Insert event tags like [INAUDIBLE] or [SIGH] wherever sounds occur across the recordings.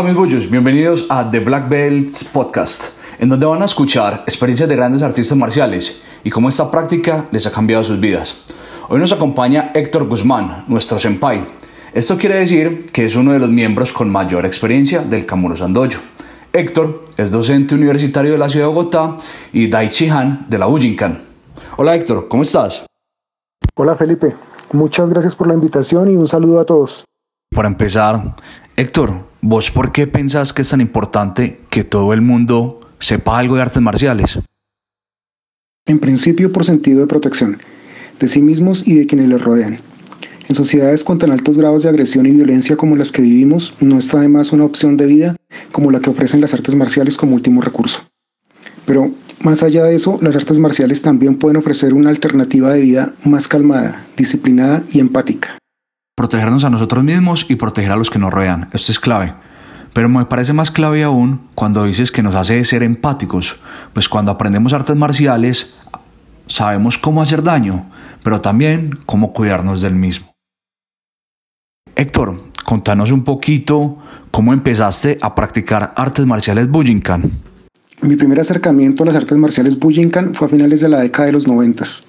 Hola mis bullos, bienvenidos a The Black Belts Podcast, en donde van a escuchar experiencias de grandes artistas marciales y cómo esta práctica les ha cambiado sus vidas. Hoy nos acompaña Héctor Guzmán, nuestro senpai. Esto quiere decir que es uno de los miembros con mayor experiencia del Kamuro Sandoyo. Héctor es docente universitario de la ciudad de Bogotá y Daichi Han de la Bujinkan. Hola Héctor, ¿cómo estás? Hola Felipe, muchas gracias por la invitación y un saludo a todos. Para empezar, Héctor, ¿vos por qué pensás que es tan importante que todo el mundo sepa algo de artes marciales? En principio por sentido de protección, de sí mismos y de quienes les rodean. En sociedades con tan altos grados de agresión y violencia como las que vivimos, no está además una opción de vida como la que ofrecen las artes marciales como último recurso. Pero más allá de eso, las artes marciales también pueden ofrecer una alternativa de vida más calmada, disciplinada y empática. Protegernos a nosotros mismos y proteger a los que nos rodean, esto es clave. Pero me parece más clave aún cuando dices que nos hace ser empáticos, pues cuando aprendemos artes marciales sabemos cómo hacer daño, pero también cómo cuidarnos del mismo. Héctor, contanos un poquito cómo empezaste a practicar artes marciales Bujinkan. Mi primer acercamiento a las artes marciales Bujinkan fue a finales de la década de los noventas,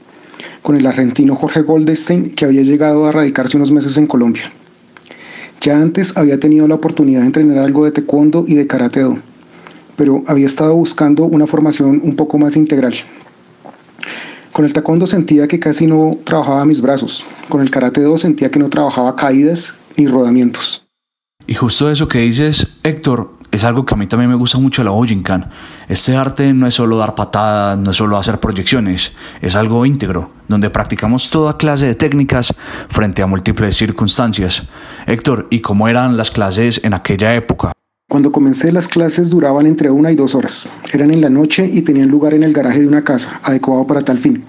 con el argentino Jorge Goldstein, que había llegado a radicarse unos meses en Colombia. Ya antes había tenido la oportunidad de entrenar algo de taekwondo y de karate do, pero había estado buscando una formación un poco más integral. Con el taekwondo sentía que casi no trabajaba mis brazos, con el karate do sentía que no trabajaba caídas ni rodamientos. Y justo eso que dices, Héctor, es algo que a mí también me gusta mucho de la Bujinkan. Este arte no es solo dar patadas, no es solo hacer proyecciones, es algo íntegro, donde practicamos toda clase de técnicas frente a múltiples circunstancias. Héctor, ¿y cómo eran las clases en aquella época? Cuando comencé las clases duraban entre una y dos horas. Eran en la noche y tenían lugar en el garaje de una casa, adecuado para tal fin.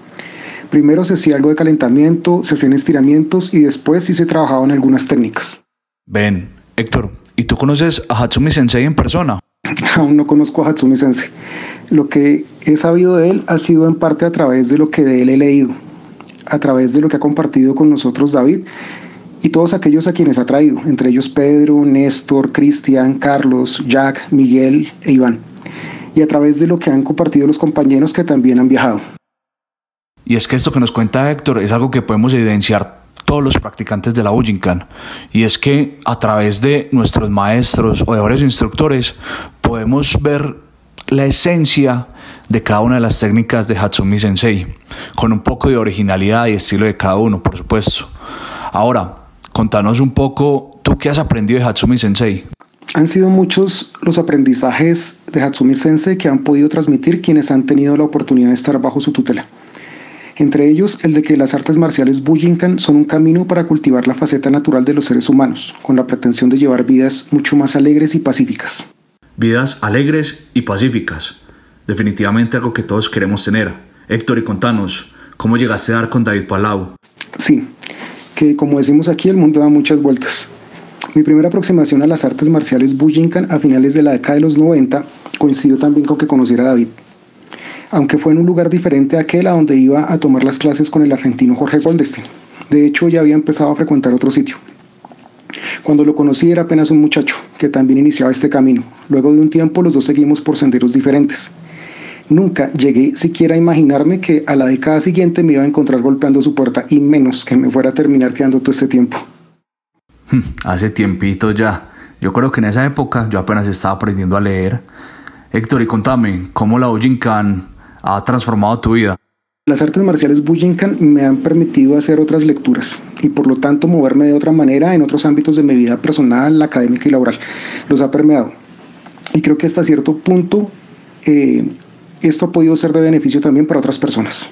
Primero se hacía algo de calentamiento, se hacían estiramientos y después sí se trabajaban algunas técnicas. Ven, Héctor, ¿y tú conoces a Hatsumi Sensei en persona? [LAUGHS] Aún no conozco a Hatsumi Sensei. Lo que he sabido de él ha sido en parte a través de lo que de él he leído, a través de lo que ha compartido con nosotros David y todos aquellos a quienes ha traído, entre ellos Pedro, Néstor, Cristian, Carlos, Jack, Miguel e Iván, y a través de lo que han compartido los compañeros que también han viajado. Y es que esto que nos cuenta Héctor es algo que podemos evidenciar todos los practicantes de la Bujinkan, y es que a través de nuestros maestros o de instructores podemos ver la esencia de cada una de las técnicas de Hatsumi Sensei, con un poco de originalidad y estilo de cada uno, por supuesto. Ahora, Contanos un poco, ¿tú qué has aprendido de Hatsumi Sensei? Han sido muchos los aprendizajes de Hatsumi Sensei que han podido transmitir quienes han tenido la oportunidad de estar bajo su tutela. Entre ellos, el de que las artes marciales Bujinkan son un camino para cultivar la faceta natural de los seres humanos, con la pretensión de llevar vidas mucho más alegres y pacíficas. Vidas alegres y pacíficas. Definitivamente algo que todos queremos tener. Héctor, y contanos, ¿cómo llegaste a dar con David Palau? Sí, que como decimos aquí, el mundo da muchas vueltas. Mi primera aproximación a las artes marciales Bujinkan a finales de la década de los 90 coincidió también con que conociera a David, aunque fue en un lugar diferente a aquel a donde iba a tomar las clases con el argentino Jorge Goldstein. De hecho, ya había empezado a frecuentar otro sitio. Cuando lo conocí era apenas un muchacho que también iniciaba este camino. Luego de un tiempo los dos seguimos por senderos diferentes. Nunca llegué siquiera a imaginarme que a la década siguiente me iba a encontrar golpeando su puerta y menos que me fuera a terminar quedando todo este tiempo. Hmm, hace tiempito ya. Yo creo que en esa época yo apenas estaba aprendiendo a leer. Héctor, y contame, ¿cómo la Bujinkan ha transformado tu vida? Las artes marciales Bujinkan me han permitido hacer otras lecturas y por lo tanto moverme de otra manera en otros ámbitos de mi vida personal, académica y laboral. Los ha permeado. Y creo que hasta cierto punto eh, esto ha podido ser de beneficio también para otras personas.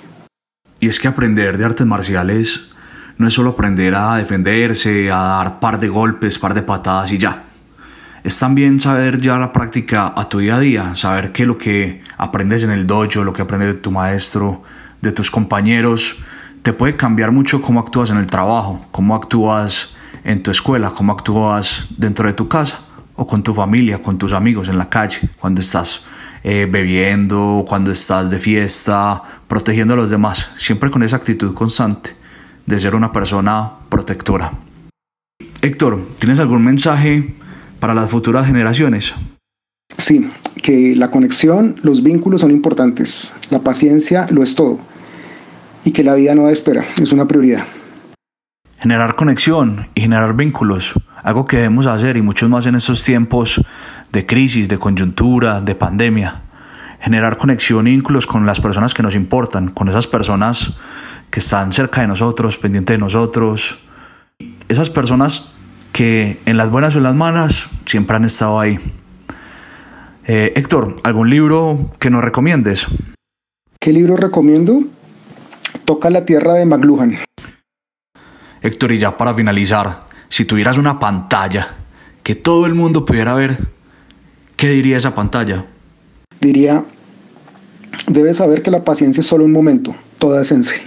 Y es que aprender de artes marciales no es solo aprender a defenderse, a dar par de golpes, par de patadas y ya. Es también saber ya la práctica a tu día a día, saber que lo que aprendes en el dojo, lo que aprendes de tu maestro, de tus compañeros, te puede cambiar mucho cómo actúas en el trabajo, cómo actúas en tu escuela, cómo actúas dentro de tu casa o con tu familia, con tus amigos en la calle, cuando estás eh, bebiendo, cuando estás de fiesta, protegiendo a los demás, siempre con esa actitud constante de ser una persona protectora. Héctor, ¿tienes algún mensaje para las futuras generaciones. Sí, que la conexión, los vínculos son importantes, la paciencia lo es todo y que la vida no espera, es una prioridad. Generar conexión y generar vínculos, algo que debemos hacer y muchos más en estos tiempos de crisis, de coyuntura, de pandemia. Generar conexión y vínculos con las personas que nos importan, con esas personas que están cerca de nosotros, pendientes de nosotros. Esas personas que en las buenas o en las malas siempre han estado ahí. Eh, Héctor, ¿algún libro que nos recomiendes? ¿Qué libro recomiendo? Toca la tierra de McLuhan. Héctor, y ya para finalizar, si tuvieras una pantalla que todo el mundo pudiera ver, ¿qué diría esa pantalla? Diría, debes saber que la paciencia es solo un momento, toda esencia.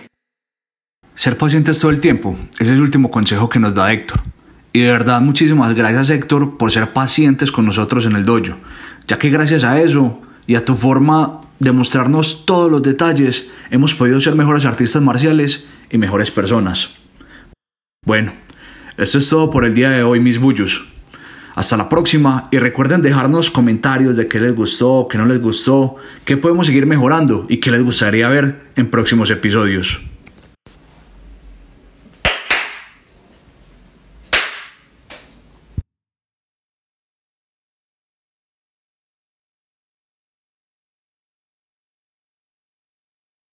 Ser pacientes todo el tiempo, ese es el último consejo que nos da Héctor. Y de verdad, muchísimas gracias Héctor por ser pacientes con nosotros en el dojo, ya que gracias a eso y a tu forma de mostrarnos todos los detalles, hemos podido ser mejores artistas marciales y mejores personas. Bueno, eso es todo por el día de hoy, mis bullos. Hasta la próxima y recuerden dejarnos comentarios de qué les gustó, qué no les gustó, qué podemos seguir mejorando y qué les gustaría ver en próximos episodios.